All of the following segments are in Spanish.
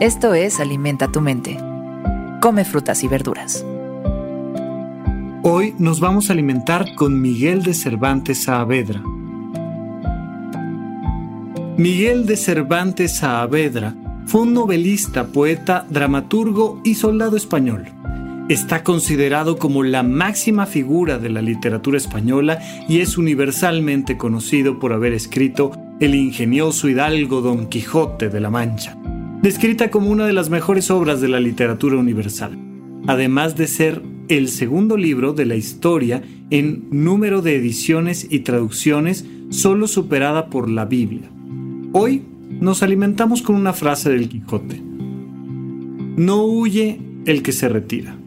Esto es Alimenta tu mente. Come frutas y verduras. Hoy nos vamos a alimentar con Miguel de Cervantes Saavedra. Miguel de Cervantes Saavedra fue un novelista, poeta, dramaturgo y soldado español. Está considerado como la máxima figura de la literatura española y es universalmente conocido por haber escrito El ingenioso hidalgo Don Quijote de la Mancha descrita como una de las mejores obras de la literatura universal, además de ser el segundo libro de la historia en número de ediciones y traducciones solo superada por la Biblia. Hoy nos alimentamos con una frase del Quijote. No huye el que se retira.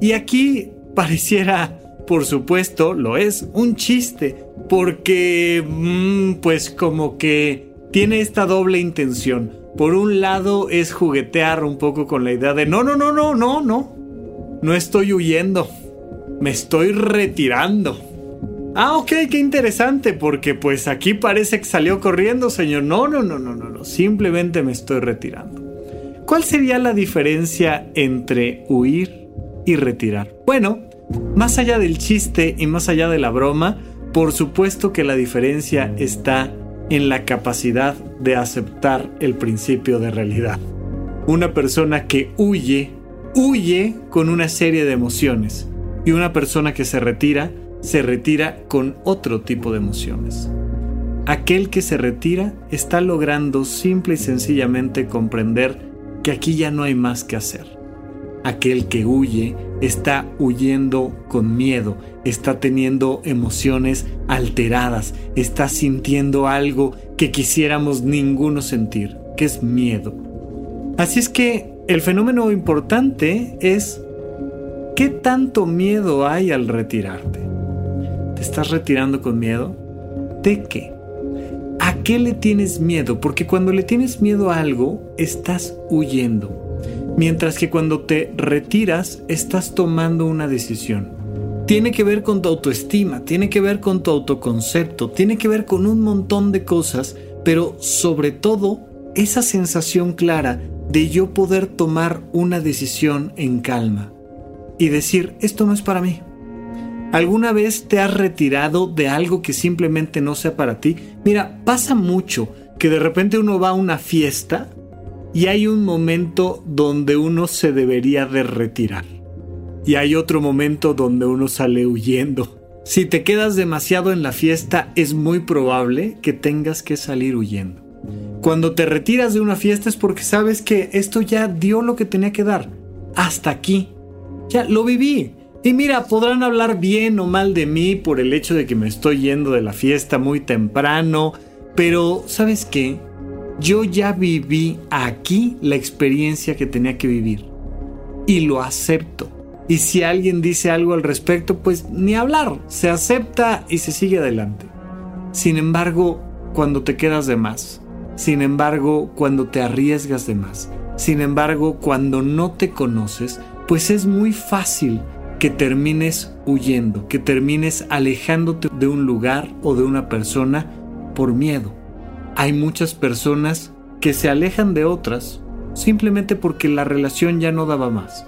Y aquí pareciera, por supuesto, lo es, un chiste, porque, mm, pues como que tiene esta doble intención. Por un lado es juguetear un poco con la idea de no, no, no, no, no, no. No estoy huyendo. Me estoy retirando. Ah, ok, qué interesante, porque pues aquí parece que salió corriendo, señor. No, no, no, no, no, no. Simplemente me estoy retirando. ¿Cuál sería la diferencia entre huir y retirar? Bueno, más allá del chiste y más allá de la broma, por supuesto que la diferencia está en la capacidad de aceptar el principio de realidad. Una persona que huye, huye con una serie de emociones. Y una persona que se retira, se retira con otro tipo de emociones. Aquel que se retira está logrando simple y sencillamente comprender que aquí ya no hay más que hacer Aquel que huye está huyendo con miedo, está teniendo emociones alteradas, está sintiendo algo que quisiéramos ninguno sentir, que es miedo. Así es que el fenómeno importante es qué tanto miedo hay al retirarte. ¿Te estás retirando con miedo? ¿De qué? ¿A qué le tienes miedo? Porque cuando le tienes miedo a algo, estás huyendo. Mientras que cuando te retiras estás tomando una decisión. Tiene que ver con tu autoestima, tiene que ver con tu autoconcepto, tiene que ver con un montón de cosas, pero sobre todo esa sensación clara de yo poder tomar una decisión en calma y decir, esto no es para mí. ¿Alguna vez te has retirado de algo que simplemente no sea para ti? Mira, pasa mucho que de repente uno va a una fiesta y hay un momento donde uno se debería de retirar. Y hay otro momento donde uno sale huyendo. Si te quedas demasiado en la fiesta es muy probable que tengas que salir huyendo. Cuando te retiras de una fiesta es porque sabes que esto ya dio lo que tenía que dar. Hasta aquí. Ya lo viví. Y mira, podrán hablar bien o mal de mí por el hecho de que me estoy yendo de la fiesta muy temprano, pero ¿sabes qué? Yo ya viví aquí la experiencia que tenía que vivir y lo acepto. Y si alguien dice algo al respecto, pues ni hablar, se acepta y se sigue adelante. Sin embargo, cuando te quedas de más, sin embargo, cuando te arriesgas de más, sin embargo, cuando no te conoces, pues es muy fácil que termines huyendo, que termines alejándote de un lugar o de una persona por miedo hay muchas personas que se alejan de otras simplemente porque la relación ya no daba más.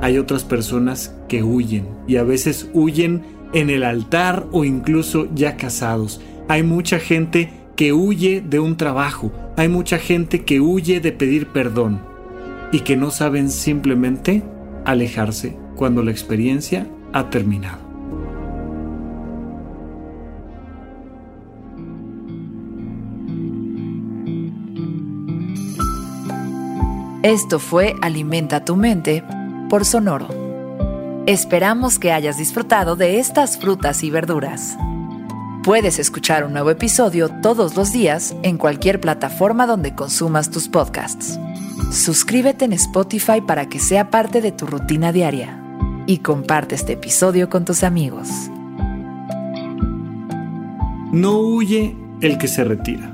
Hay otras personas que huyen y a veces huyen en el altar o incluso ya casados. Hay mucha gente que huye de un trabajo, hay mucha gente que huye de pedir perdón y que no saben simplemente alejarse cuando la experiencia ha terminado. Esto fue Alimenta tu mente por Sonoro. Esperamos que hayas disfrutado de estas frutas y verduras. Puedes escuchar un nuevo episodio todos los días en cualquier plataforma donde consumas tus podcasts. Suscríbete en Spotify para que sea parte de tu rutina diaria y comparte este episodio con tus amigos. No huye el que se retira.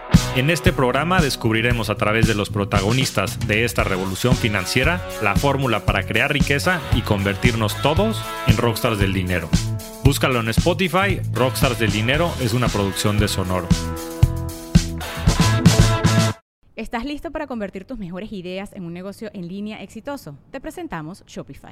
En este programa descubriremos a través de los protagonistas de esta revolución financiera la fórmula para crear riqueza y convertirnos todos en rockstars del dinero. Búscalo en Spotify, Rockstars del Dinero es una producción de Sonoro. ¿Estás listo para convertir tus mejores ideas en un negocio en línea exitoso? Te presentamos Shopify.